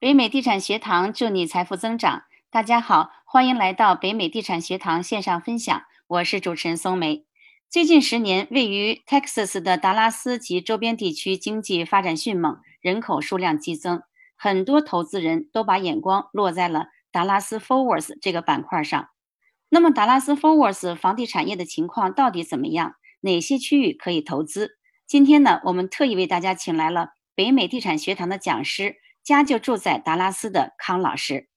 北美地产学堂祝你财富增长。大家好，欢迎来到北美地产学堂线上分享，我是主持人松梅。最近十年，位于 Texas 的达拉斯及周边地区经济发展迅猛，人口数量激增，很多投资人都把眼光落在了达拉斯 Fort Worth 这个板块上。那么，达拉斯 Fort Worth 房地产业的情况到底怎么样？哪些区域可以投资？今天呢，我们特意为大家请来了北美地产学堂的讲师。家就住在达拉斯的康老师。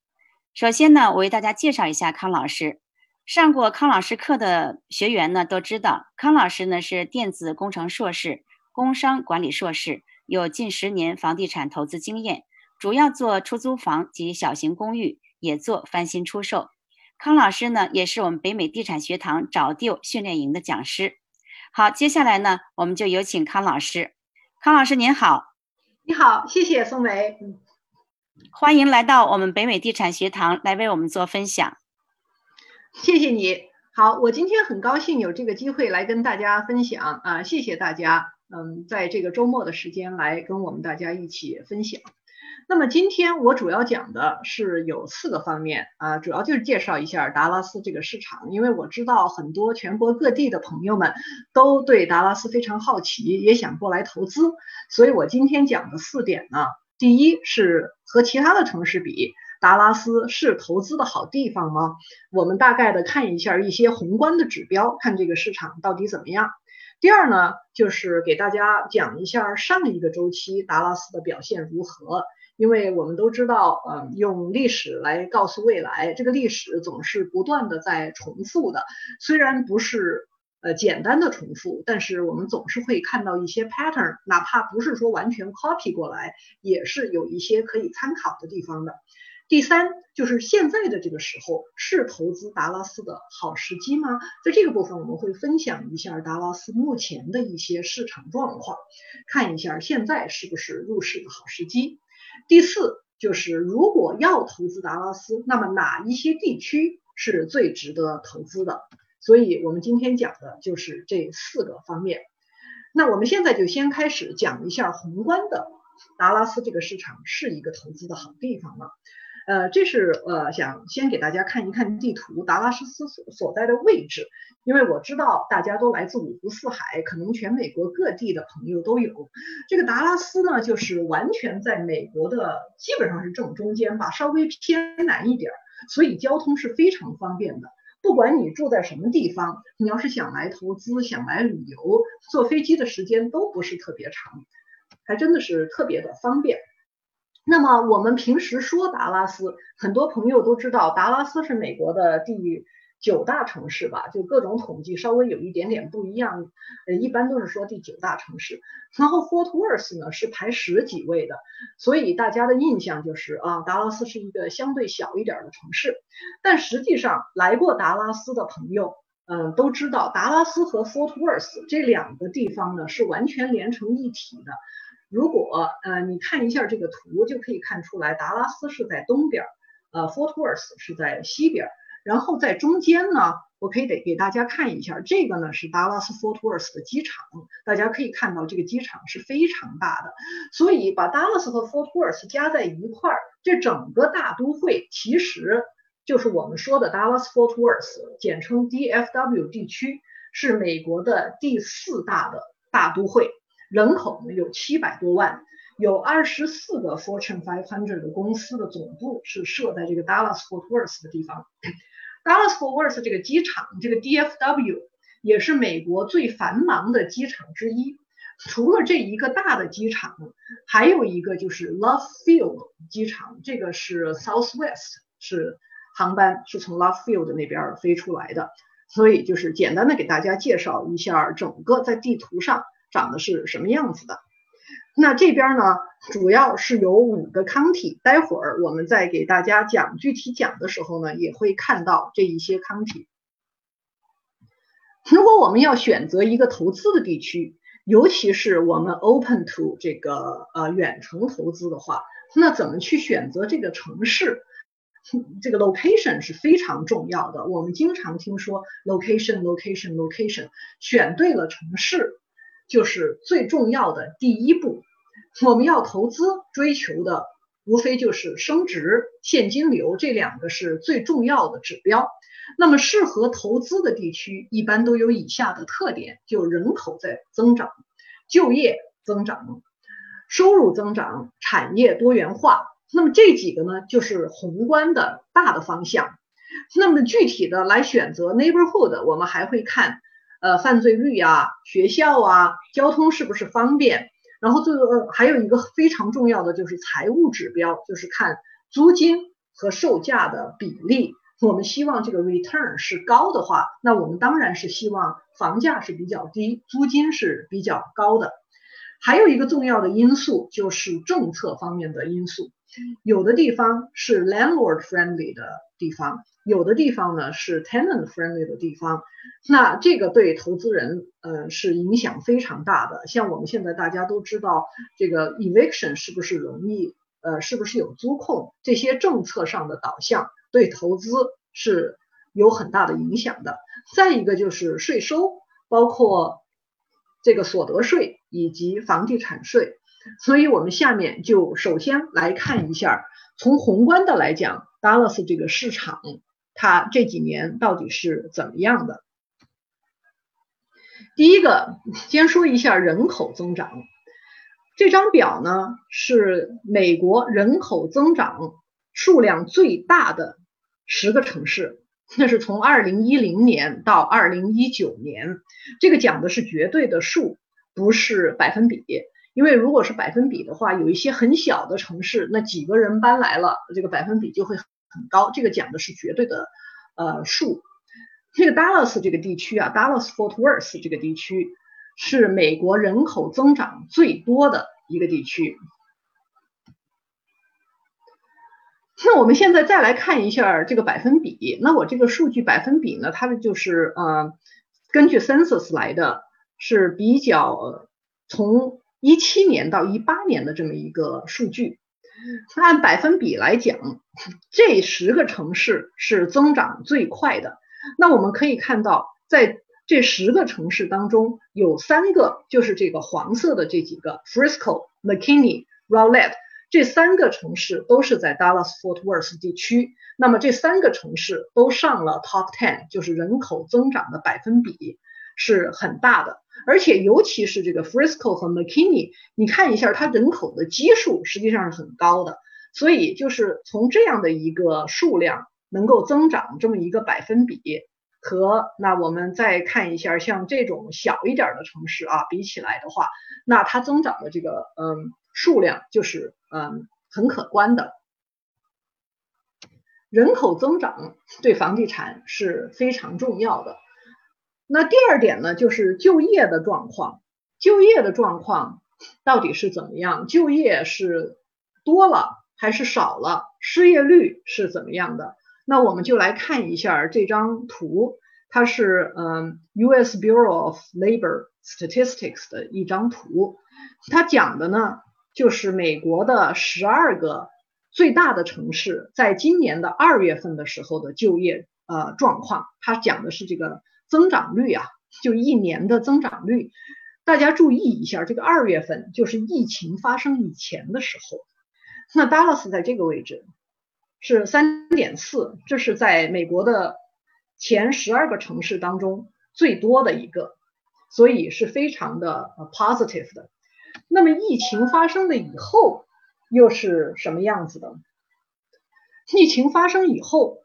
首先呢，我为大家介绍一下康老师。上过康老师课的学员呢都知道，康老师呢是电子工程硕士、工商管理硕士，有近十年房地产投资经验，主要做出租房及小型公寓，也做翻新出售。康老师呢也是我们北美地产学堂找地训练营的讲师。好，接下来呢，我们就有请康老师。康老师您好。你好，谢谢宋梅，欢迎来到我们北美地产学堂来为我们做分享。谢谢你好，我今天很高兴有这个机会来跟大家分享啊，谢谢大家，嗯，在这个周末的时间来跟我们大家一起分享。那么今天我主要讲的是有四个方面啊，主要就是介绍一下达拉斯这个市场，因为我知道很多全国各地的朋友们都对达拉斯非常好奇，也想过来投资，所以我今天讲的四点呢，第一是和其他的城市比，达拉斯是投资的好地方吗？我们大概的看一下一些宏观的指标，看这个市场到底怎么样。第二呢，就是给大家讲一下上一个周期达拉斯的表现如何。因为我们都知道，嗯，用历史来告诉未来，这个历史总是不断的在重复的。虽然不是呃简单的重复，但是我们总是会看到一些 pattern，哪怕不是说完全 copy 过来，也是有一些可以参考的地方的。第三，就是现在的这个时候是投资达拉斯的好时机吗？在这个部分，我们会分享一下达拉斯目前的一些市场状况，看一下现在是不是入市的好时机。第四就是，如果要投资达拉斯，那么哪一些地区是最值得投资的？所以我们今天讲的就是这四个方面。那我们现在就先开始讲一下宏观的，达拉斯这个市场是一个投资的好地方吗？呃，这是呃想先给大家看一看地图，达拉斯所所在的位置，因为我知道大家都来自五湖四海，可能全美国各地的朋友都有。这个达拉斯呢，就是完全在美国的基本上是正中间吧，稍微偏南一点儿，所以交通是非常方便的。不管你住在什么地方，你要是想来投资、想来旅游，坐飞机的时间都不是特别长，还真的是特别的方便。那么我们平时说达拉斯，很多朋友都知道达拉斯是美国的第九大城市吧？就各种统计稍微有一点点不一样，呃，一般都是说第九大城市。然后 Fort Worth 呢是排十几位的，所以大家的印象就是啊，达拉斯是一个相对小一点的城市。但实际上来过达拉斯的朋友，嗯，都知道达拉斯和 Fort Worth 这两个地方呢是完全连成一体的。如果呃你看一下这个图，就可以看出来，达拉斯是在东边，呃，Fort Worth 是在西边，然后在中间呢，我可以得给大家看一下，这个呢是达拉斯 Fort Worth 的机场，大家可以看到这个机场是非常大的，所以把 Dallas 和 Fort Worth 加在一块儿，这整个大都会其实就是我们说的 Dallas Fort Worth，简称 DFW 地区，是美国的第四大的大都会。人口呢有七百多万，有二十四个 Fortune 500的公司的总部是设在这个 Dallas Fort Worth 的地方。Dallas Fort Worth 这个机场，这个 DFW 也是美国最繁忙的机场之一。除了这一个大的机场，还有一个就是 Love Field 机场，这个是 Southwest 是航班是从 Love Field 那边飞出来的。所以就是简单的给大家介绍一下整个在地图上。长得是什么样子的？那这边呢，主要是有五个 county，待会儿我们在给大家讲具体讲的时候呢，也会看到这一些 county。如果我们要选择一个投资的地区，尤其是我们 open to 这个呃远程投资的话，那怎么去选择这个城市？这个 location 是非常重要的。我们经常听说 location，location，location，选对了城市。就是最重要的第一步，我们要投资追求的无非就是升值、现金流这两个是最重要的指标。那么适合投资的地区一般都有以下的特点：就人口在增长，就业增长，收入增长，产业多元化。那么这几个呢，就是宏观的大的方向。那么具体的来选择 neighborhood，我们还会看，呃，犯罪率啊，学校啊，交通是不是方便。然后最后还有一个非常重要的就是财务指标，就是看租金和售价的比例。我们希望这个 return 是高的话，那我们当然是希望房价是比较低，租金是比较高的。还有一个重要的因素就是政策方面的因素，有的地方是 landlord friendly 的地方，有的地方呢是 tenant friendly 的地方，那这个对投资人呃是影响非常大的。像我们现在大家都知道，这个 eviction 是不是容易，呃，是不是有租控，这些政策上的导向对投资是有很大的影响的。再一个就是税收，包括这个所得税。以及房地产税，所以我们下面就首先来看一下，从宏观的来讲，Dallas 这个市场它这几年到底是怎么样的？第一个，先说一下人口增长。这张表呢是美国人口增长数量最大的十个城市，那是从二零一零年到二零一九年，这个讲的是绝对的数。不是百分比，因为如果是百分比的话，有一些很小的城市，那几个人搬来了，这个百分比就会很高。这个讲的是绝对的呃数。这个 Dallas 这个地区啊，Dallas Fort Worth 这个地区是美国人口增长最多的一个地区。那我们现在再来看一下这个百分比。那我这个数据百分比呢，它的就是呃根据 Census 来的。是比较从一七年到一八年的这么一个数据，按百分比来讲，这十个城市是增长最快的。那我们可以看到，在这十个城市当中，有三个就是这个黄色的这几个，Frisco、McKinney、Rowlett 这三个城市都是在 Dallas Fort Worth 地区。那么这三个城市都上了 Top Ten，就是人口增长的百分比是很大的。而且尤其是这个 Frisco 和 McKinney，你看一下它人口的基数实际上是很高的，所以就是从这样的一个数量能够增长这么一个百分比，和那我们再看一下像这种小一点的城市啊比起来的话，那它增长的这个嗯数量就是嗯很可观的。人口增长对房地产是非常重要的。那第二点呢，就是就业的状况。就业的状况到底是怎么样？就业是多了还是少了？失业率是怎么样的？那我们就来看一下这张图，它是嗯 U.S. Bureau of Labor Statistics 的一张图。它讲的呢，就是美国的十二个最大的城市在今年的二月份的时候的就业呃状况。它讲的是这个。增长率啊，就一年的增长率，大家注意一下，这个二月份就是疫情发生以前的时候，那 Dallas 在这个位置是三点四，这是在美国的前十二个城市当中最多的一个，所以是非常的 positive 的。那么疫情发生了以后又是什么样子的？疫情发生以后，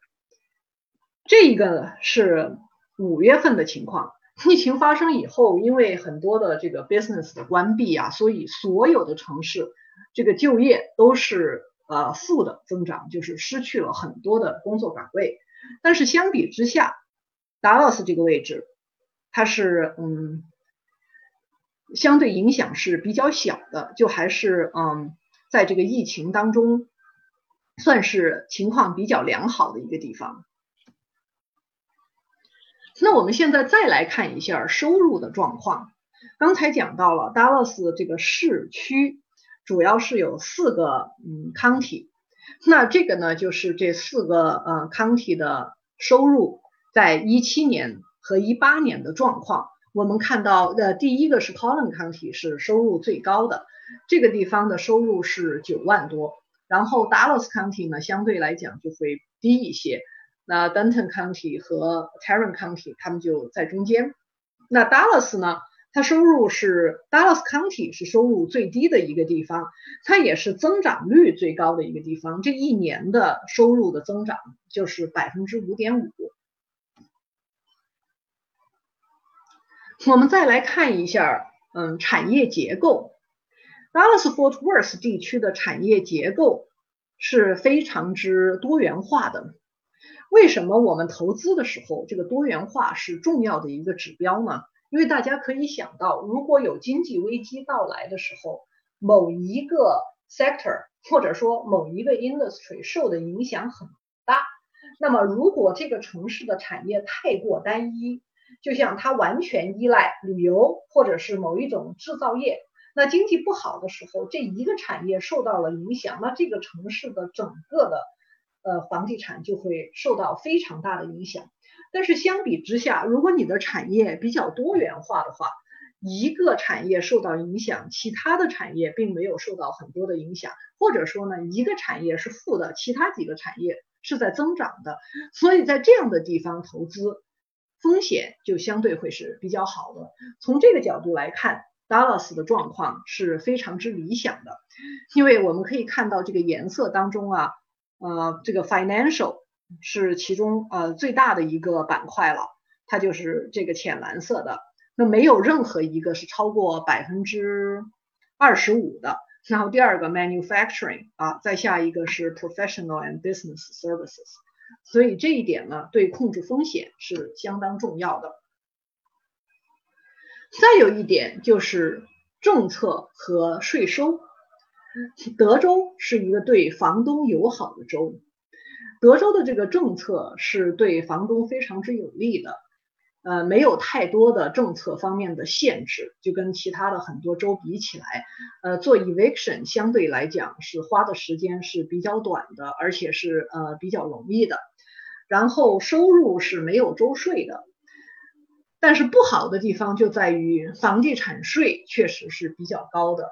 这个是。五月份的情况，疫情发生以后，因为很多的这个 business 的关闭啊，所以所有的城市这个就业都是呃负的增长，就是失去了很多的工作岗位。但是相比之下，Dallas 这个位置，它是嗯相对影响是比较小的，就还是嗯在这个疫情当中算是情况比较良好的一个地方。那我们现在再来看一下收入的状况。刚才讲到了 Dallas 这个市区主要是有四个嗯 county，那这个呢就是这四个呃 county 的收入在一七年和一八年的状况。我们看到呃第一个是 Collin County 是收入最高的，这个地方的收入是九万多，然后 Dallas County 呢相对来讲就会低一些。那 Denton County 和 Tarrant County 他们就在中间。那 Dallas 呢，它收入是 Dallas County 是收入最低的一个地方，它也是增长率最高的一个地方。这一年的收入的增长就是百分之五点五。我们再来看一下，嗯，产业结构。Dallas Fort Worth 地区的产业结构是非常之多元化的。为什么我们投资的时候，这个多元化是重要的一个指标呢？因为大家可以想到，如果有经济危机到来的时候，某一个 sector 或者说某一个 industry 受的影响很大。那么，如果这个城市的产业太过单一，就像它完全依赖旅游或者是某一种制造业，那经济不好的时候，这一个产业受到了影响，那这个城市的整个的。呃，房地产就会受到非常大的影响。但是相比之下，如果你的产业比较多元化的话，一个产业受到影响，其他的产业并没有受到很多的影响，或者说呢，一个产业是负的，其他几个产业是在增长的。所以在这样的地方投资，风险就相对会是比较好的。从这个角度来看，Dallas 的状况是非常之理想的，因为我们可以看到这个颜色当中啊。呃，这个 financial 是其中呃最大的一个板块了，它就是这个浅蓝色的。那没有任何一个是超过百分之二十五的。然后第二个 manufacturing 啊，再下一个是 professional and business services。所以这一点呢，对控制风险是相当重要的。再有一点就是政策和税收。德州是一个对房东友好的州，德州的这个政策是对房东非常之有利的，呃，没有太多的政策方面的限制，就跟其他的很多州比起来，呃，做 eviction 相对来讲是花的时间是比较短的，而且是呃比较容易的，然后收入是没有州税的，但是不好的地方就在于房地产税确实是比较高的。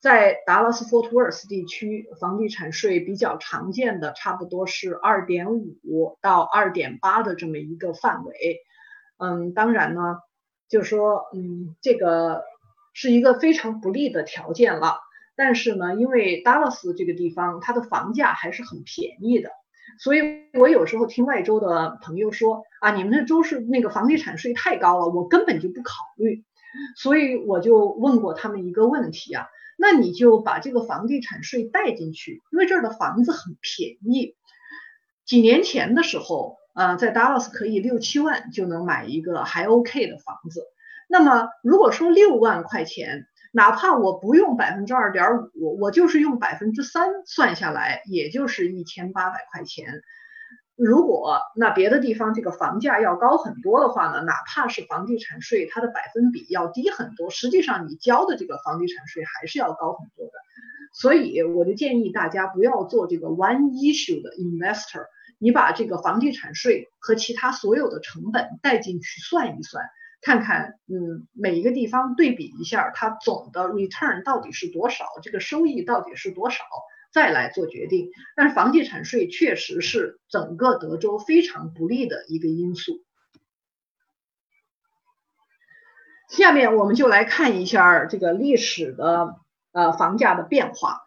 在达拉斯 Fort Worth 地区，房地产税比较常见的差不多是二点五到二点八的这么一个范围。嗯，当然呢，就说嗯，这个是一个非常不利的条件了。但是呢，因为达拉斯这个地方它的房价还是很便宜的，所以我有时候听外州的朋友说啊，你们那州是那个房地产税太高了，我根本就不考虑。所以我就问过他们一个问题啊。那你就把这个房地产税带进去，因为这儿的房子很便宜。几年前的时候，呃，在 Dallas 可以六七万就能买一个还 OK 的房子。那么如果说六万块钱，哪怕我不用百分之二点五，我就是用百分之三算下来，也就是一千八百块钱。如果那别的地方这个房价要高很多的话呢，哪怕是房地产税，它的百分比要低很多，实际上你交的这个房地产税还是要高很多的。所以我就建议大家不要做这个 one issue 的 investor，你把这个房地产税和其他所有的成本带进去算一算，看看嗯每一个地方对比一下，它总的 return 到底是多少，这个收益到底是多少。再来做决定，但是房地产税确实是整个德州非常不利的一个因素。下面我们就来看一下这个历史的呃房价的变化。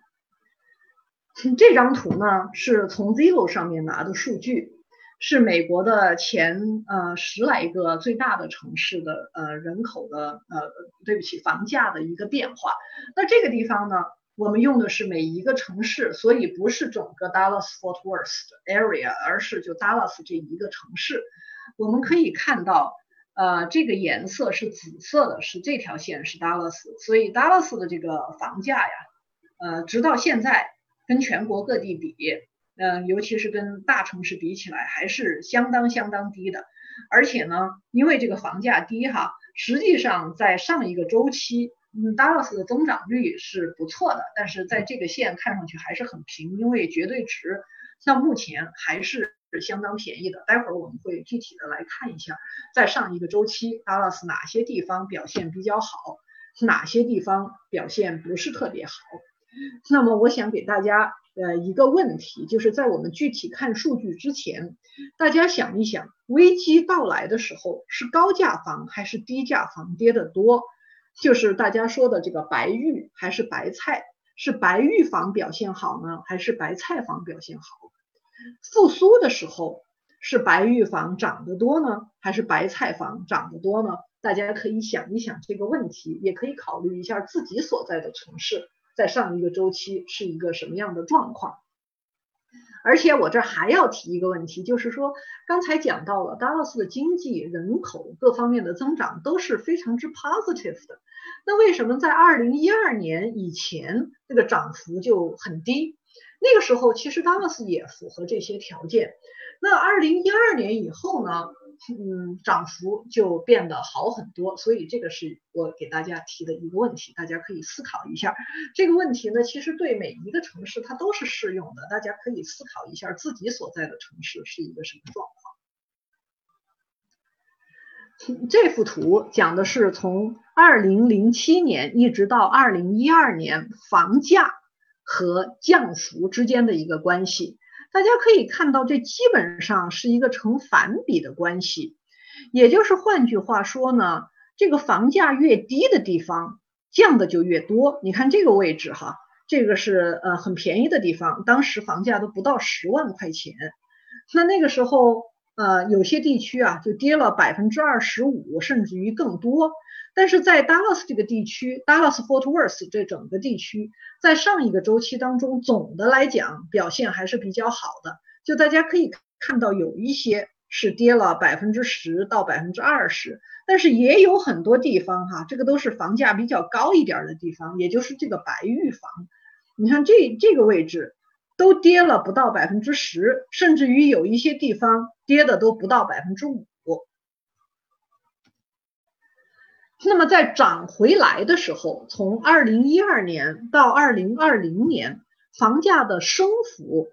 这张图呢是从 Zillow 上面拿的数据，是美国的前呃十来个最大的城市的呃人口的呃对不起房价的一个变化。那这个地方呢？我们用的是每一个城市，所以不是整个 Dallas Fort Worth area，而是就 Dallas 这一个城市。我们可以看到，呃，这个颜色是紫色的，是这条线是 Dallas，所以 Dallas 的这个房价呀，呃，直到现在跟全国各地比，嗯，尤其是跟大城市比起来，还是相当相当低的。而且呢，因为这个房价低哈，实际上在上一个周期。嗯，Dallas 的增长率是不错的，但是在这个线看上去还是很平，因为绝对值到目前还是相当便宜的。待会儿我们会具体的来看一下，在上一个周期，Dallas 哪些地方表现比较好，哪些地方表现不是特别好。那么我想给大家呃一个问题，就是在我们具体看数据之前，大家想一想，危机到来的时候是高价房还是低价房跌得多？就是大家说的这个白玉还是白菜？是白玉房表现好呢，还是白菜房表现好？复苏的时候是白玉房涨得多呢，还是白菜房涨得多呢？大家可以想一想这个问题，也可以考虑一下自己所在的城市在上一个周期是一个什么样的状况。而且我这还要提一个问题，就是说刚才讲到了达拉斯的经济、人口各方面的增长都是非常之 positive 的。那为什么在二零一二年以前这个涨幅就很低？那个时候其实达拉斯也符合这些条件。那二零一二年以后呢？嗯，涨幅就变得好很多。所以这个是我给大家提的一个问题，大家可以思考一下。这个问题呢，其实对每一个城市它都是适用的，大家可以思考一下自己所在的城市是一个什么状况。这幅图讲的是从二零零七年一直到二零一二年房价和降幅之间的一个关系。大家可以看到，这基本上是一个成反比的关系。也就是换句话说呢，这个房价越低的地方降的就越多。你看这个位置哈，这个是呃很便宜的地方，当时房价都不到十万块钱。那那个时候。呃，有些地区啊就跌了百分之二十五，甚至于更多。但是在 Dallas 这个地区，Dallas Fort Worth 这整个地区，在上一个周期当中，总的来讲表现还是比较好的。就大家可以看到，有一些是跌了百分之十到百分之二十，但是也有很多地方哈，这个都是房价比较高一点的地方，也就是这个白玉房。你看这这个位置。都跌了不到百分之十，甚至于有一些地方跌的都不到百分之五。那么在涨回来的时候，从二零一二年到二零二零年，房价的升幅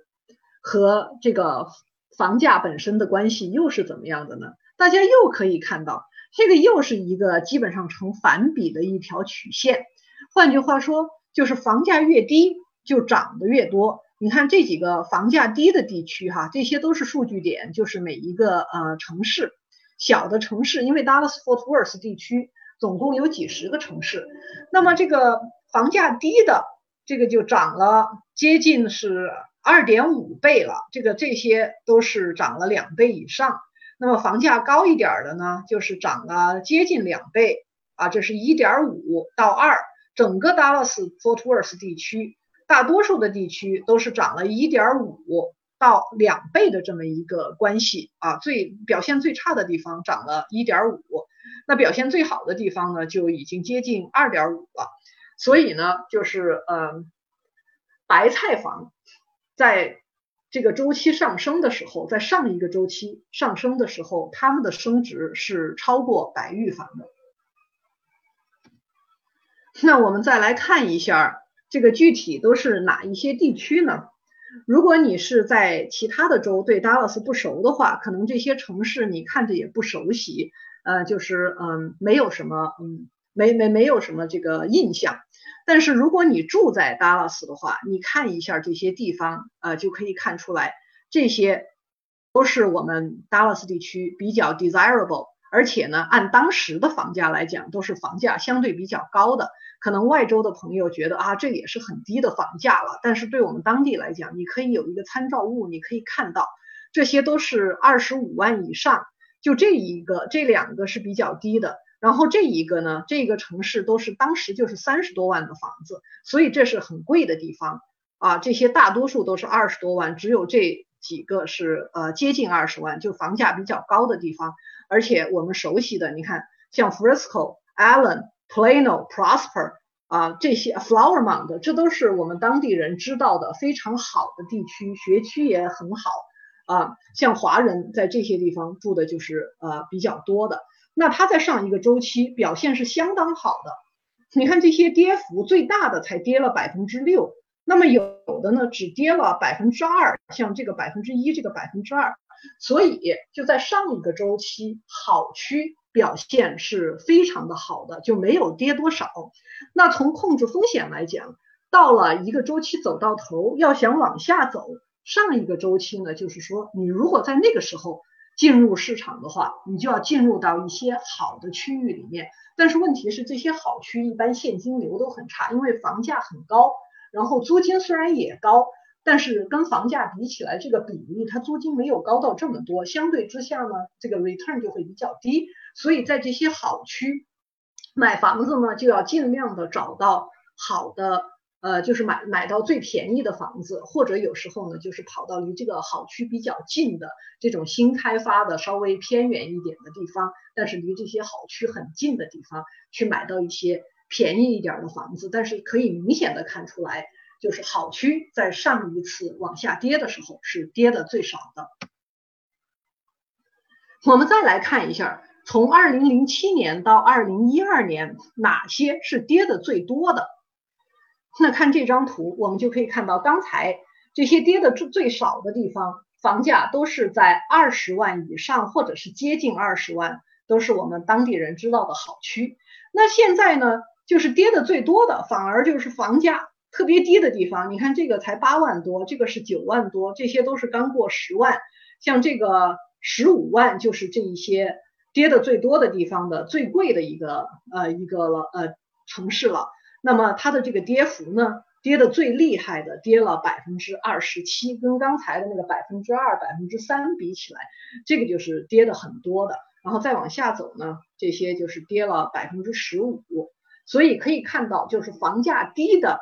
和这个房价本身的关系又是怎么样的呢？大家又可以看到，这个又是一个基本上成反比的一条曲线。换句话说，就是房价越低，就涨得越多。你看这几个房价低的地区，哈，这些都是数据点，就是每一个呃城市，小的城市，因为 Dallas Fort Worth 地区总共有几十个城市，那么这个房价低的这个就涨了接近是二点五倍了，这个这些都是涨了两倍以上。那么房价高一点的呢，就是涨了接近两倍啊，这是一点五到二，整个 Dallas Fort Worth 地区。大多数的地区都是涨了一点五到两倍的这么一个关系啊，最表现最差的地方涨了一点五，那表现最好的地方呢就已经接近二点五了。所以呢，就是嗯，白菜房在这个周期上升的时候，在上一个周期上升的时候，它们的升值是超过白玉房的。那我们再来看一下。这个具体都是哪一些地区呢？如果你是在其他的州对 Dallas 不熟的话，可能这些城市你看着也不熟悉，呃，就是嗯，没有什么嗯，没没没有什么这个印象。但是如果你住在 Dallas 的话，你看一下这些地方，呃，就可以看出来，这些都是我们 Dallas 地区比较 desirable，而且呢，按当时的房价来讲，都是房价相对比较高的。可能外州的朋友觉得啊，这也是很低的房价了。但是对我们当地来讲，你可以有一个参照物，你可以看到这些都是二十五万以上。就这一个，这两个是比较低的。然后这一个呢，这个城市都是当时就是三十多万的房子，所以这是很贵的地方啊。这些大多数都是二十多万，只有这几个是呃接近二十万，就房价比较高的地方。而且我们熟悉的，你看像 Frisco、Allen。Plano、Prosper 啊，这些 Flower Mound，这都是我们当地人知道的非常好的地区，学区也很好啊。像华人在这些地方住的就是呃比较多的。那它在上一个周期表现是相当好的。你看这些跌幅最大的才跌了百分之六，那么有的呢只跌了百分之二，像这个百分之一，这个百分之二。所以就在上一个周期好区。表现是非常的好的，就没有跌多少。那从控制风险来讲，到了一个周期走到头，要想往下走，上一个周期呢，就是说你如果在那个时候进入市场的话，你就要进入到一些好的区域里面。但是问题是，这些好区一般现金流都很差，因为房价很高，然后租金虽然也高，但是跟房价比起来，这个比例它租金没有高到这么多，相对之下呢，这个 return 就会比较低。所以在这些好区买房子呢，就要尽量的找到好的。呃，就是买买到最便宜的房子，或者有时候呢，就是跑到离这个好区比较近的这种新开发的稍微偏远一点的地方，但是离这些好区很近的地方去买到一些便宜一点的房子。但是可以明显的看出来，就是好区在上一次往下跌的时候是跌的最少的。我们再来看一下，从二零零七年到二零一二年，哪些是跌的最多的？那看这张图，我们就可以看到，刚才这些跌的最最少的地方，房价都是在二十万以上，或者是接近二十万，都是我们当地人知道的好区。那现在呢，就是跌的最多的，反而就是房价特别低的地方。你看这个才八万多，这个是九万多，这些都是刚过十万。像这个十五万，就是这一些跌的最多的地方的最贵的一个呃一个了呃城市了。那么它的这个跌幅呢，跌的最厉害的跌了百分之二十七，跟刚才的那个百分之二、百分之三比起来，这个就是跌的很多的。然后再往下走呢，这些就是跌了百分之十五。所以可以看到，就是房价低的，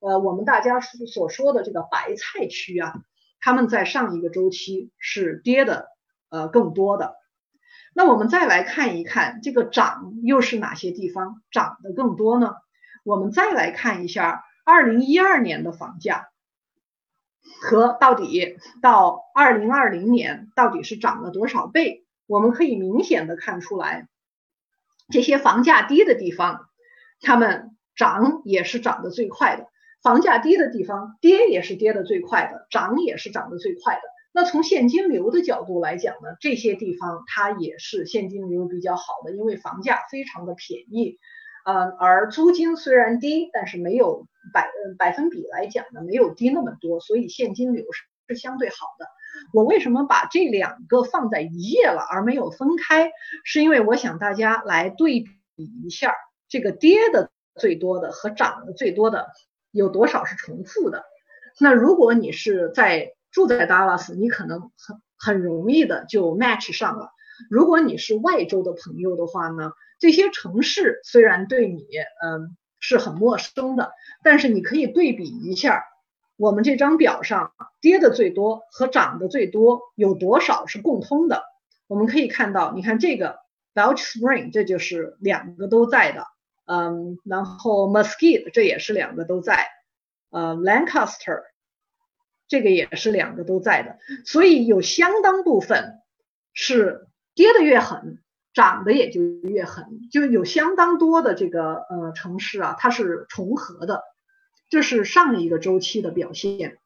呃，我们大家所说的这个白菜区啊，他们在上一个周期是跌的呃更多的。那我们再来看一看，这个涨又是哪些地方涨得更多呢？我们再来看一下二零一二年的房价和到底到二零二零年到底是涨了多少倍？我们可以明显的看出来，这些房价低的地方，它们涨也是涨得最快的；房价低的地方，跌也是跌得最快的，涨也是涨得最快的。那从现金流的角度来讲呢，这些地方它也是现金流比较好的，因为房价非常的便宜。呃，而租金虽然低，但是没有百百分比来讲呢，没有低那么多，所以现金流是是相对好的。我为什么把这两个放在一页了，而没有分开？是因为我想大家来对比一下，这个跌的最多的和涨的最多的有多少是重复的。那如果你是在住在达拉斯，你可能很很容易的就 match 上了。如果你是外州的朋友的话呢？这些城市虽然对你嗯是很陌生的，但是你可以对比一下，我们这张表上跌的最多和涨的最多有多少是共通的？我们可以看到，你看这个 Belch Spring，这就是两个都在的，嗯，然后 Mesquite 这也是两个都在，呃，Lancaster 这个也是两个都在的，所以有相当部分是跌的越狠。涨得也就越狠，就有相当多的这个呃城市啊，它是重合的，这是上一个周期的表现。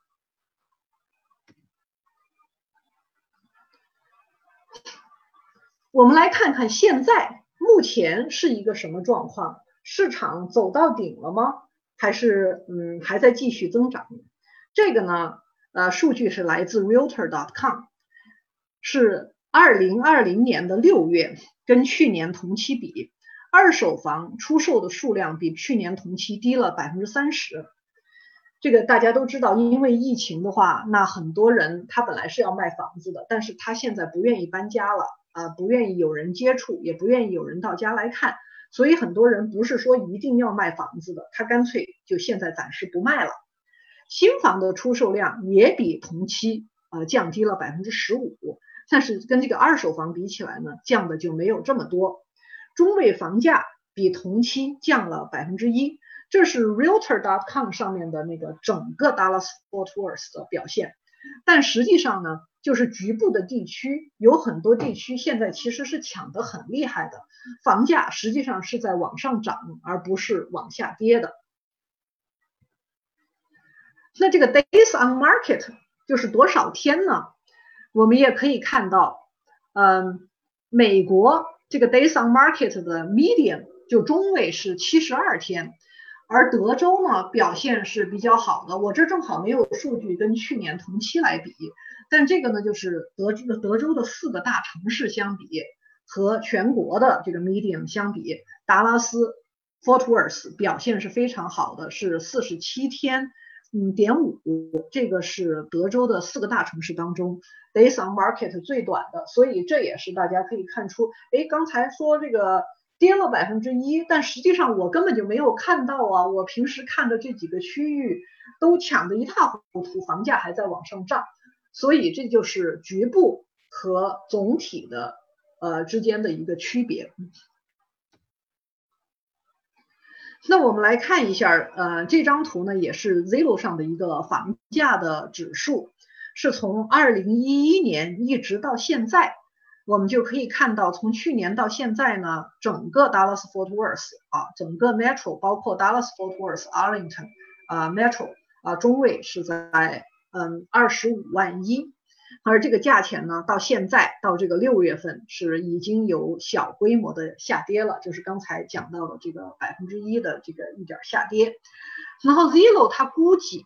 我们来看看现在目前是一个什么状况？市场走到顶了吗？还是嗯还在继续增长？这个呢，呃，数据是来自 Realtor.com，是二零二零年的六月。跟去年同期比，二手房出售的数量比去年同期低了百分之三十。这个大家都知道，因为疫情的话，那很多人他本来是要卖房子的，但是他现在不愿意搬家了啊，不愿意有人接触，也不愿意有人到家来看，所以很多人不是说一定要卖房子的，他干脆就现在暂时不卖了。新房的出售量也比同期啊降低了百分之十五。但是跟这个二手房比起来呢，降的就没有这么多。中位房价比同期降了百分之一，这是 Realtor.com 上面的那个整个 Dallas Fort Worth 的表现。但实际上呢，就是局部的地区有很多地区现在其实是抢得很厉害的，房价实际上是在往上涨，而不是往下跌的。那这个 Days on Market 就是多少天呢？我们也可以看到，嗯，美国这个 days on market 的 median 就中位是七十二天，而德州呢表现是比较好的。我这正好没有数据跟去年同期来比，但这个呢就是德州德州的四个大城市相比和全国的这个 medium 相比，达拉斯 Fort Worth 表现是非常好的，是四十七天。嗯，点五，这个是德州的四个大城市当中 days on market 最短的，所以这也是大家可以看出，哎，刚才说这个跌了百分之一，但实际上我根本就没有看到啊，我平时看的这几个区域都抢得一塌糊涂，房价还在往上涨，所以这就是局部和总体的呃之间的一个区别。那我们来看一下，呃，这张图呢也是 Zillow 上的一个房价的指数，是从二零一一年一直到现在，我们就可以看到，从去年到现在呢，整个 Dallas Fort Worth 啊，整个 Metro 包括 Dallas Fort Worth、Arlington 啊 Metro 啊中位是在嗯二十五万一。而这个价钱呢，到现在到这个六月份是已经有小规模的下跌了，就是刚才讲到的这个百分之一的这个一点下跌。然后 Zillow 它估计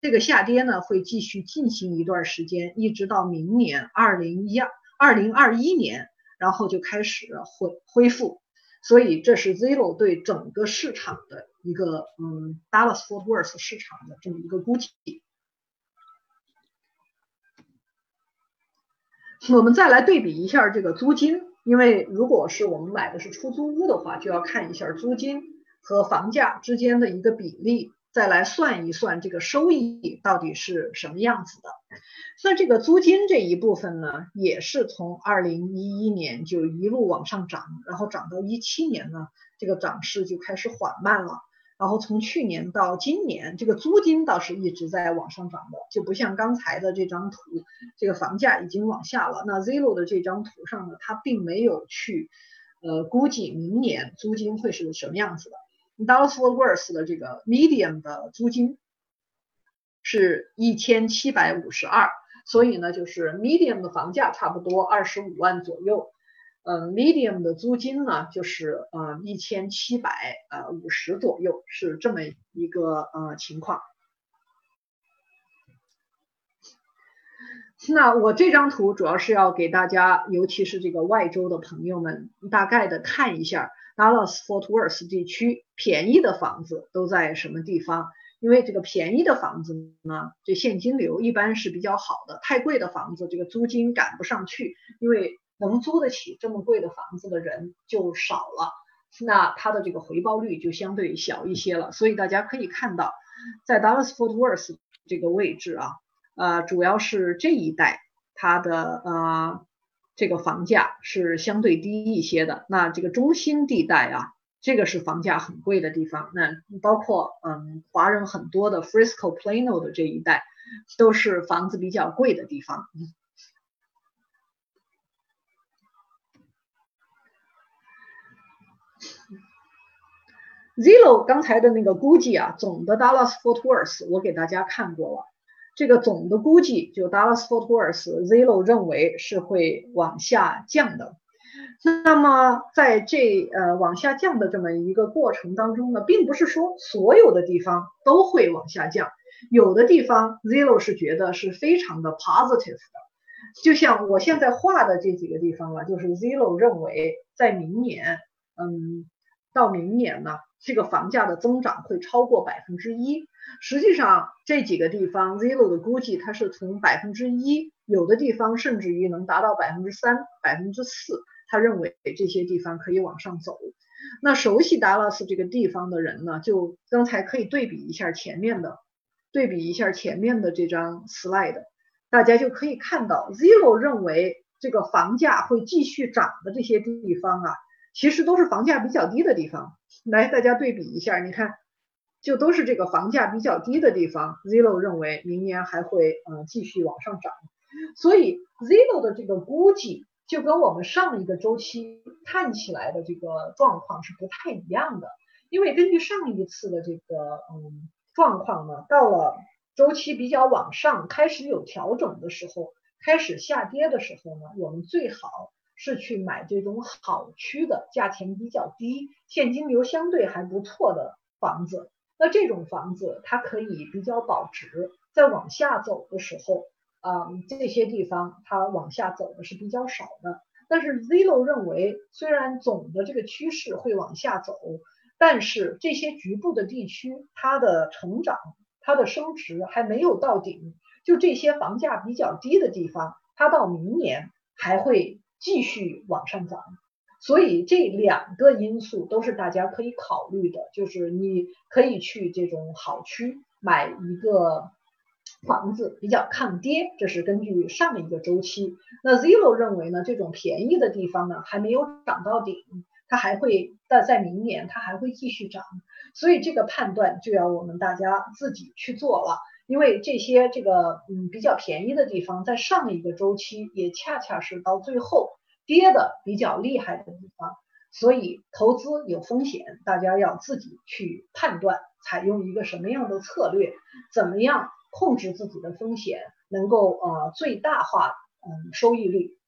这个下跌呢会继续进行一段时间，一直到明年二零一二二零二一年，然后就开始恢恢复。所以这是 Zillow 对整个市场的一个嗯 Dallas Fort Worth 市场的这么一个估计。我们再来对比一下这个租金，因为如果是我们买的是出租屋的话，就要看一下租金和房价之间的一个比例，再来算一算这个收益到底是什么样子的。那这个租金这一部分呢，也是从二零一一年就一路往上涨，然后涨到一七年呢，这个涨势就开始缓慢了。然后从去年到今年，这个租金倒是一直在往上涨的，就不像刚才的这张图，这个房价已经往下了。那 Zillow 的这张图上呢，它并没有去呃估计明年租金会是什么样子的。Dallas f o r Worth 的这个 medium 的租金是一千七百五十二，所以呢，就是 medium 的房价差不多二十五万左右。嗯，medium 的租金呢，就是呃一千七百呃五十左右，是这么一个呃情况。那我这张图主要是要给大家，尤其是这个外州的朋友们，大概的看一下 Dallas Fort Worth 地区便宜的房子都在什么地方。因为这个便宜的房子呢，这现金流一般是比较好的；太贵的房子，这个租金赶不上去，因为。能租得起这么贵的房子的人就少了，那它的这个回报率就相对小一些了。所以大家可以看到，在 Dallas Fort Worth 这个位置啊，呃，主要是这一带它的呃这个房价是相对低一些的。那这个中心地带啊，这个是房价很贵的地方。那包括嗯华人很多的 Frisco Plano 的这一带，都是房子比较贵的地方。Zillow 刚才的那个估计啊，总的 Dallas Fort Worth 我给大家看过了。这个总的估计就 Dallas Fort Worth，Zillow 认为是会往下降的。那么在这呃往下降的这么一个过程当中呢，并不是说所有的地方都会往下降，有的地方 Zillow 是觉得是非常的 positive 的。就像我现在画的这几个地方啊，就是 Zillow 认为在明年，嗯，到明年呢。这个房价的增长会超过百分之一。实际上，这几个地方 Zillow 的估计，它是从百分之一，有的地方甚至于能达到百分之三、百分之四。他认为这些地方可以往上走。那熟悉达拉斯这个地方的人呢，就刚才可以对比一下前面的，对比一下前面的这张 slide，大家就可以看到，Zillow 认为这个房价会继续涨的这些地方啊，其实都是房价比较低的地方。来，大家对比一下，你看，就都是这个房价比较低的地方，Zillow 认为明年还会呃继续往上涨，所以 Zillow 的这个估计就跟我们上一个周期看起来的这个状况是不太一样的，因为根据上一次的这个嗯状况呢，到了周期比较往上，开始有调整的时候，开始下跌的时候呢，我们最好。是去买这种好区的，价钱比较低，现金流相对还不错的房子。那这种房子它可以比较保值，在往下走的时候，嗯，这些地方它往下走的是比较少的。但是 Zillow 认为，虽然总的这个趋势会往下走，但是这些局部的地区它的成长、它的升值还没有到顶。就这些房价比较低的地方，它到明年还会继续往上涨。所以这两个因素都是大家可以考虑的，就是你可以去这种好区买一个。房子比较抗跌，这是根据上一个周期。那 Zero 认为呢，这种便宜的地方呢还没有涨到顶，它还会在在明年它还会继续涨。所以这个判断就要我们大家自己去做了，因为这些这个嗯比较便宜的地方，在上一个周期也恰恰是到最后跌的比较厉害的地方。所以投资有风险，大家要自己去判断，采用一个什么样的策略，怎么样。控制自己的风险，能够呃最大化嗯收益率。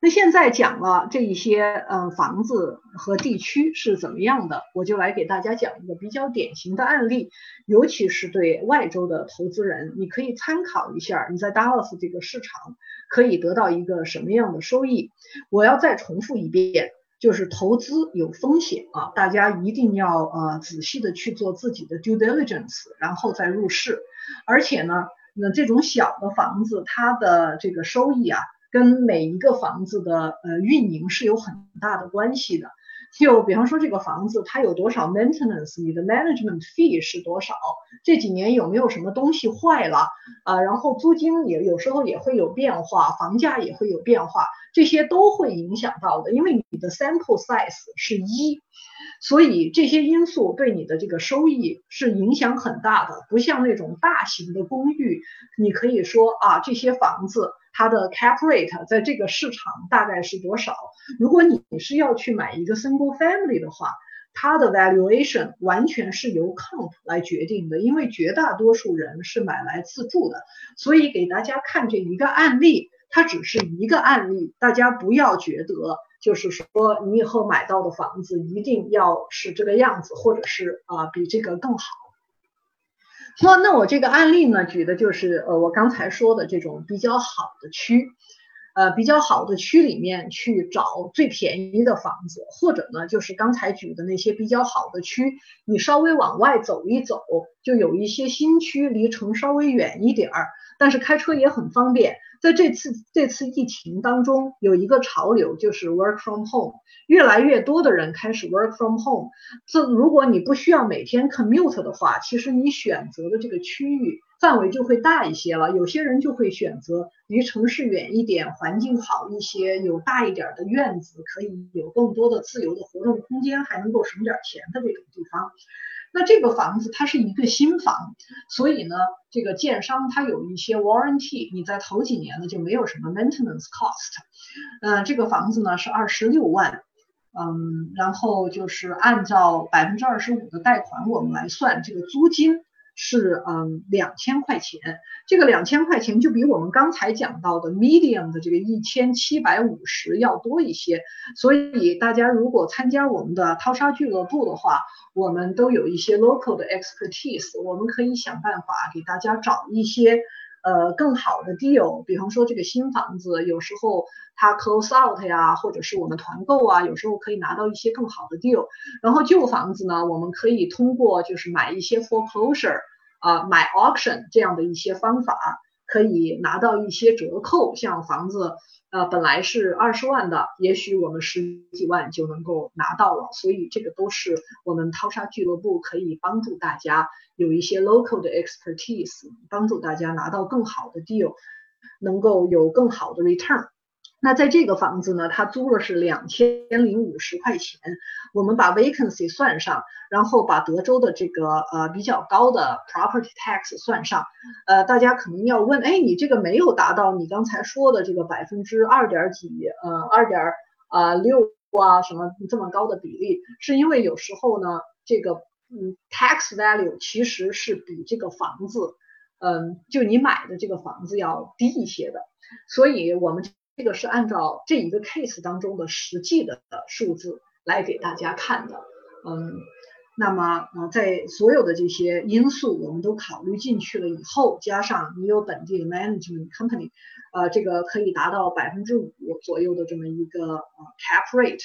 那现在讲了这一些呃房子和地区是怎么样的，我就来给大家讲一个比较典型的案例，尤其是对外州的投资人，你可以参考一下，你在 Dallas 这个市场可以得到一个什么样的收益。我要再重复一遍。就是投资有风险啊，大家一定要呃仔细的去做自己的 due diligence，然后再入市。而且呢，那这种小的房子，它的这个收益啊，跟每一个房子的呃运营是有很大的关系的。就比方说这个房子它有多少 maintenance，你的 management fee 是多少？这几年有没有什么东西坏了啊？然后租金也有时候也会有变化，房价也会有变化，这些都会影响到的。因为你的 sample size 是一，所以这些因素对你的这个收益是影响很大的。不像那种大型的公寓，你可以说啊，这些房子。它的 cap rate 在这个市场大概是多少？如果你是要去买一个 single family 的话，它的 valuation 完全是由 comp 来决定的，因为绝大多数人是买来自住的。所以给大家看这一个案例，它只是一个案例，大家不要觉得就是说你以后买到的房子一定要是这个样子，或者是啊比这个更好。那那我这个案例呢，举的就是呃我刚才说的这种比较好的区，呃比较好的区里面去找最便宜的房子，或者呢就是刚才举的那些比较好的区，你稍微往外走一走，就有一些新区离城稍微远一点儿，但是开车也很方便。在这次这次疫情当中，有一个潮流就是 work from home，越来越多的人开始 work from home。这如果你不需要每天 commute 的话，其实你选择的这个区域范围就会大一些了。有些人就会选择离城市远一点，环境好一些，有大一点的院子，可以有更多的自由的活动空间，还能够省点钱的这种地方。那这个房子它是一个新房，所以呢，这个建商它有一些 warranty，你在头几年呢就没有什么 maintenance cost。嗯，这个房子呢是二十六万，嗯，然后就是按照百分之二十五的贷款我们来算这个租金。是嗯两千块钱，这个两千块钱就比我们刚才讲到的 medium 的这个一千七百五十要多一些，所以大家如果参加我们的淘沙俱乐部的话，我们都有一些 local 的 expertise，我们可以想办法给大家找一些。呃，更好的 deal，比方说这个新房子，有时候它 close out 呀，或者是我们团购啊，有时候可以拿到一些更好的 deal。然后旧房子呢，我们可以通过就是买一些 foreclosure 啊，买 auction 这样的一些方法，可以拿到一些折扣。像房子呃本来是二十万的，也许我们十几万就能够拿到了。所以这个都是我们淘沙俱乐部可以帮助大家。有一些 local 的 expertise，帮助大家拿到更好的 deal，能够有更好的 return。那在这个房子呢，他租了是两千零五十块钱，我们把 vacancy 算上，然后把德州的这个呃比较高的 property tax 算上，呃，大家可能要问，哎，你这个没有达到你刚才说的这个百分之二点几，呃，二点啊六啊什么这么高的比例，是因为有时候呢，这个。嗯，tax value 其实是比这个房子，嗯，就你买的这个房子要低一些的，所以我们这个是按照这一个 case 当中的实际的数字来给大家看的，嗯，那么，呃，在所有的这些因素我们都考虑进去了以后，加上你有本地的 management company，呃，这个可以达到百分之五左右的这么一个呃 cap rate。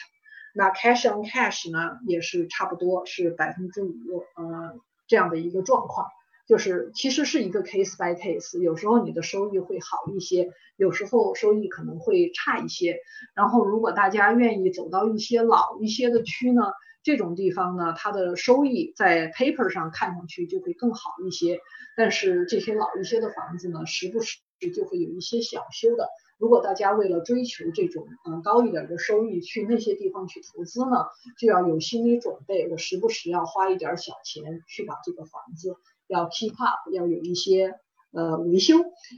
那 cash on cash 呢，也是差不多是百分之五，呃，这样的一个状况。就是其实是一个 case by case，有时候你的收益会好一些，有时候收益可能会差一些。然后，如果大家愿意走到一些老一些的区呢？这种地方呢，它的收益在 paper 上看上去就会更好一些，但是这些老一些的房子呢，时不时就会有一些小修的。如果大家为了追求这种嗯高一点的收益，去那些地方去投资呢，就要有心理准备，我时不时要花一点小钱去把这个房子要 keep up，要有一些呃维修。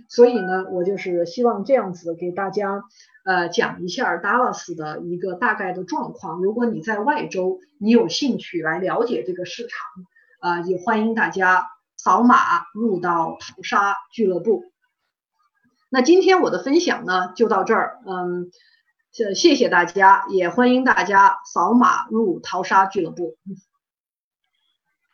所以呢，我就是希望这样子给大家。呃，讲一下 Dallas 的一个大概的状况。如果你在外州，你有兴趣来了解这个市场，啊，也欢迎大家扫码入到淘沙俱乐部。那今天我的分享呢，就到这儿。嗯，谢谢大家，也欢迎大家扫码入淘沙俱乐部。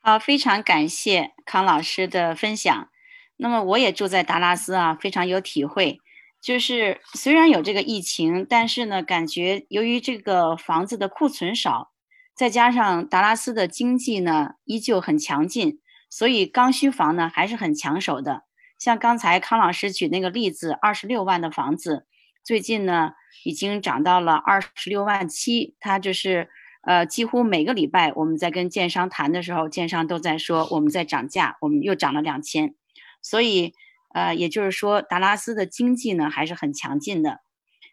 好，非常感谢康老师的分享。那么我也住在达拉斯啊，非常有体会。就是虽然有这个疫情，但是呢，感觉由于这个房子的库存少，再加上达拉斯的经济呢依旧很强劲，所以刚需房呢还是很抢手的。像刚才康老师举那个例子，二十六万的房子，最近呢已经涨到了二十六万七。它就是呃，几乎每个礼拜我们在跟建商谈的时候，建商都在说我们在涨价，我们又涨了两千，所以。呃，也就是说，达拉斯的经济呢还是很强劲的。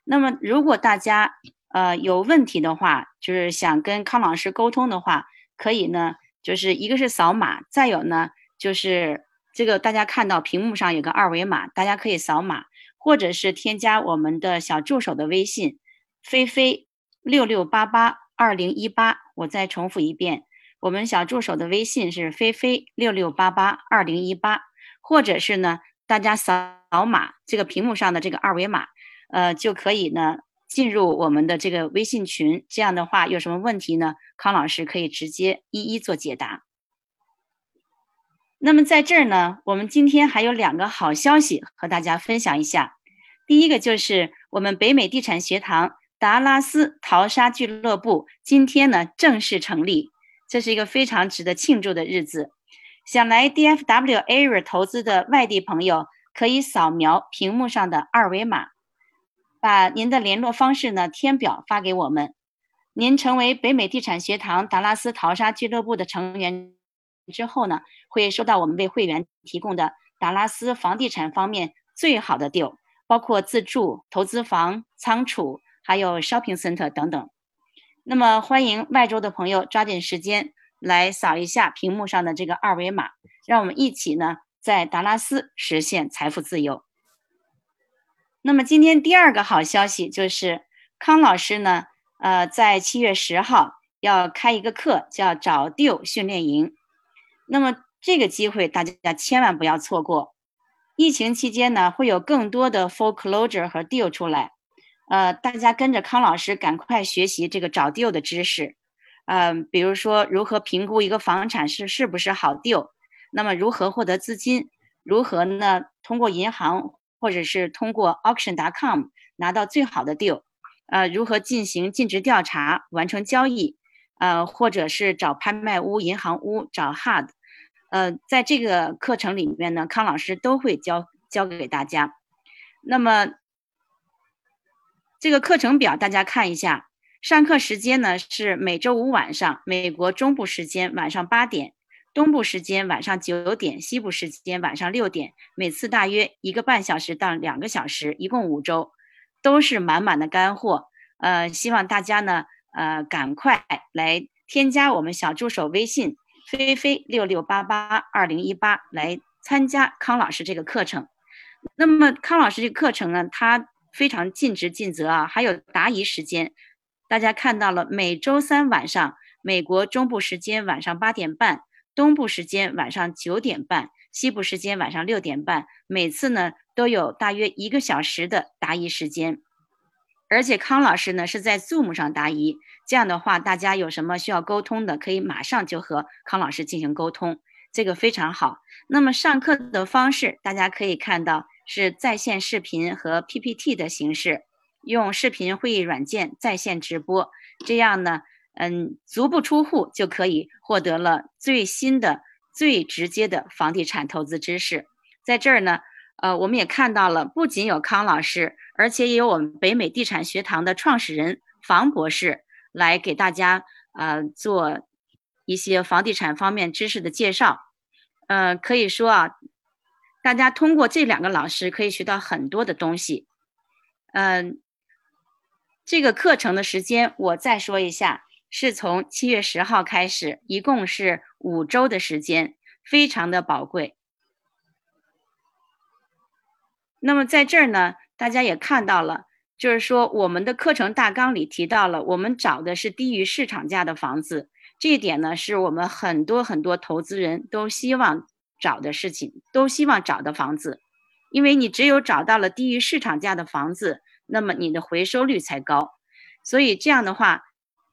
那么，如果大家呃有问题的话，就是想跟康老师沟通的话，可以呢，就是一个是扫码，再有呢就是这个大家看到屏幕上有个二维码，大家可以扫码，或者是添加我们的小助手的微信，菲菲六六八八二零一八。我再重复一遍，我们小助手的微信是菲菲六六八八二零一八，或者是呢。大家扫码这个屏幕上的这个二维码，呃，就可以呢进入我们的这个微信群。这样的话，有什么问题呢？康老师可以直接一一做解答。那么在这儿呢，我们今天还有两个好消息和大家分享一下。第一个就是我们北美地产学堂达拉斯淘沙俱乐部今天呢正式成立，这是一个非常值得庆祝的日子。想来 DFW area 投资的外地朋友，可以扫描屏幕上的二维码，把您的联络方式呢填表发给我们。您成为北美地产学堂达拉斯淘沙俱乐部的成员之后呢，会收到我们为会员提供的达拉斯房地产方面最好的 deal，包括自住、投资房、仓储，还有 shopping center 等等。那么，欢迎外州的朋友抓紧时间。来扫一下屏幕上的这个二维码，让我们一起呢在达拉斯实现财富自由。那么今天第二个好消息就是康老师呢，呃，在七月十号要开一个课，叫找 deal 训练营。那么这个机会大家千万不要错过。疫情期间呢，会有更多的 foreclosure 和 deal 出来，呃，大家跟着康老师赶快学习这个找 deal 的知识。嗯，比如说如何评估一个房产是是不是好 deal，那么如何获得资金，如何呢通过银行或者是通过 auction.com 拿到最好的 deal，呃，如何进行尽职调查完成交易，呃，或者是找拍卖屋、银行屋找 hard，呃，在这个课程里面呢，康老师都会教教给大家。那么这个课程表大家看一下。上课时间呢是每周五晚上，美国中部时间晚上八点，东部时间晚上九点，西部时间晚上六点，每次大约一个半小时到两个小时，一共五周，都是满满的干货。呃，希望大家呢，呃，赶快来添加我们小助手微信菲菲六六八八二零一八来参加康老师这个课程。那么康老师这个课程呢，他非常尽职尽责啊，还有答疑时间。大家看到了，每周三晚上，美国中部时间晚上八点半，东部时间晚上九点半，西部时间晚上六点半，每次呢都有大约一个小时的答疑时间。而且康老师呢是在 Zoom 上答疑，这样的话，大家有什么需要沟通的，可以马上就和康老师进行沟通，这个非常好。那么上课的方式，大家可以看到是在线视频和 PPT 的形式，用视频会议软件在线直播，这样呢，嗯，足不出户就可以获得了最新的、最直接的房地产投资知识。在这儿呢。呃，我们也看到了，不仅有康老师，而且也有我们北美地产学堂的创始人房博士来给大家呃做一些房地产方面知识的介绍。呃，可以说啊，大家通过这两个老师可以学到很多的东西。嗯，这个课程的时间我再说一下，是从七月十号开始，一共是五周的时间，非常的宝贵。那么在这儿呢，大家也看到了，就是说我们的课程大纲里提到了，我们找的是低于市场价的房子，这一点呢是我们很多很多投资人都希望找的事情，都希望找的房子，因为你只有找到了低于市场价的房子，那么你的回收率才高。所以这样的话，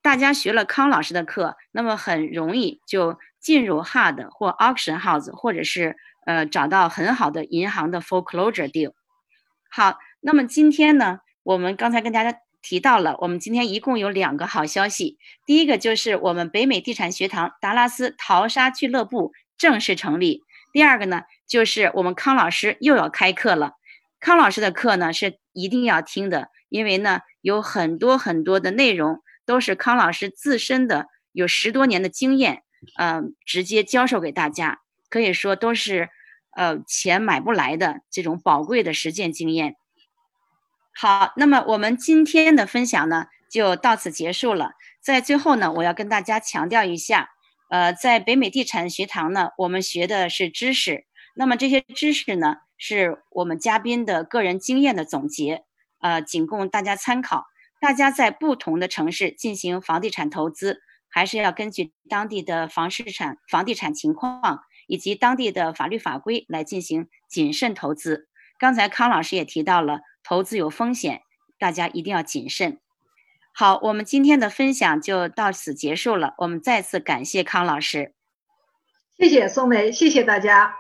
大家学了康老师的课，那么很容易就进入 hard 或 Auction House，或者是呃找到很好的银行的 Foreclosure Deal。好，那么今天呢，我们刚才跟大家提到了，我们今天一共有两个好消息。第一个就是我们北美地产学堂达拉斯淘沙俱乐部正式成立。第二个呢，就是我们康老师又要开课了。康老师的课呢是一定要听的，因为呢有很多很多的内容都是康老师自身的有十多年的经验，呃，直接教授给大家，可以说都是。呃，钱买不来的这种宝贵的实践经验。好，那么我们今天的分享呢，就到此结束了。在最后呢，我要跟大家强调一下，呃，在北美地产学堂呢，我们学的是知识。那么这些知识呢，是我们嘉宾的个人经验的总结，呃，仅供大家参考。大家在不同的城市进行房地产投资，还是要根据当地的房市产、房地产情况。以及当地的法律法规来进行谨慎投资。刚才康老师也提到了，投资有风险，大家一定要谨慎。好，我们今天的分享就到此结束了。我们再次感谢康老师，谢谢宋梅，谢谢大家。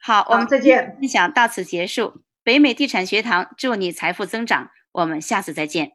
好，我们再见。分享到此结束。北美地产学堂祝你财富增长，我们下次再见。